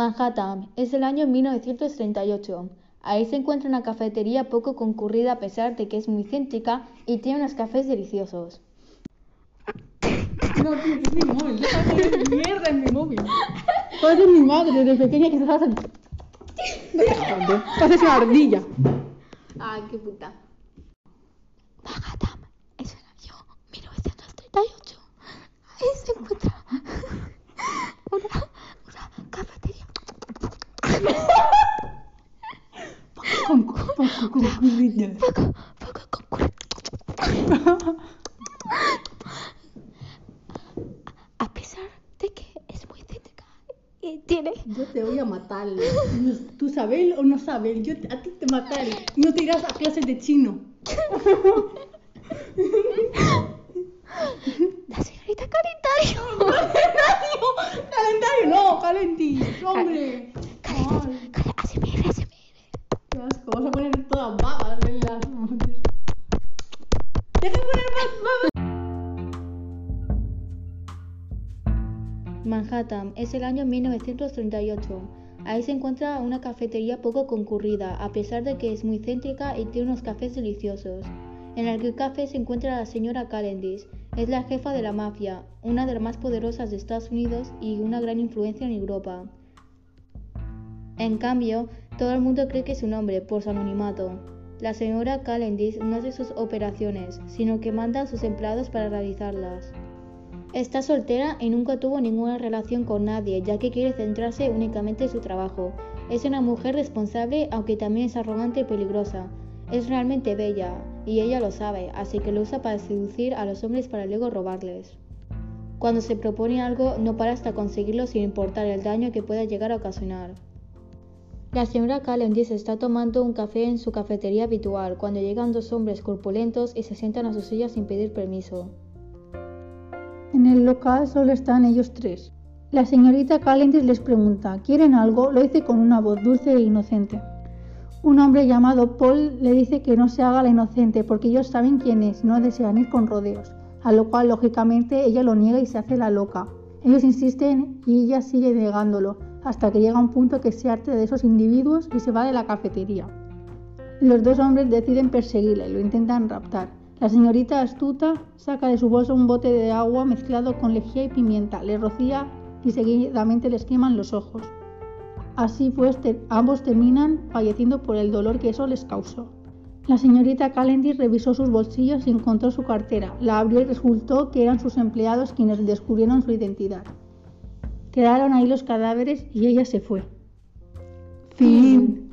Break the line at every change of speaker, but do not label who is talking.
Manhattan, es el año 1938. Ahí se encuentra una cafetería poco concurrida a pesar de que es muy céntrica y tiene unos cafés deliciosos.
No, tío, es mi móvil. Déjame mierda en mi móvil. Parece mi madre desde pequeña que se hace. Haces una ardilla.
Ay, qué puta.
Manhattan es el año 1938. Ahí se encuentra una, una cafetería. Poco, poco. A pesar de que es muy céntrica y tiene
Yo te voy a matar. ¿Tú sabes o no sabes? Yo a ti te mataré. No te irás a clases de chino.
la señorita calendario.
Calendario, no, calentis, hombre. Ay,
Cale- ASMR, ASMR.
qué asco. Vamos a poner todas babas en las montes. Deja de poner más babas.
Manhattan, es el año 1938. Ahí se encuentra una cafetería poco concurrida, a pesar de que es muy céntrica y tiene unos cafés deliciosos. En el café se encuentra la señora Calendish, es la jefa de la mafia, una de las más poderosas de Estados Unidos y una gran influencia en Europa. En cambio, todo el mundo cree que es su nombre por su anonimato. La señora Calendish no hace sus operaciones, sino que manda a sus empleados para realizarlas. Está soltera y nunca tuvo ninguna relación con nadie, ya que quiere centrarse únicamente en su trabajo. Es una mujer responsable, aunque también es arrogante y peligrosa. Es realmente bella, y ella lo sabe, así que lo usa para seducir a los hombres para luego robarles. Cuando se propone algo, no para hasta conseguirlo sin importar el daño que pueda llegar a ocasionar. La señora Calendish está tomando un café en su cafetería habitual cuando llegan dos hombres corpulentos y se sientan a su silla sin pedir permiso.
En el local solo están ellos tres. La señorita Calendish les pregunta, ¿quieren algo? Lo dice con una voz dulce e inocente. Un hombre llamado Paul le dice que no se haga la inocente porque ellos saben quién es no desean ir con rodeos, a lo cual lógicamente ella lo niega y se hace la loca. Ellos insisten y ella sigue negándolo, hasta que llega un punto que se arte de esos individuos y se va de la cafetería. Los dos hombres deciden perseguirle, lo intentan raptar. La señorita astuta saca de su bolsa un bote de agua mezclado con lejía y pimienta, le rocía y seguidamente les queman los ojos. Así pues, ambos terminan falleciendo por el dolor que eso les causó. La señorita Calendish revisó sus bolsillos y encontró su cartera. La abrió y resultó que eran sus empleados quienes descubrieron su identidad. Quedaron ahí los cadáveres y ella se fue. Fin.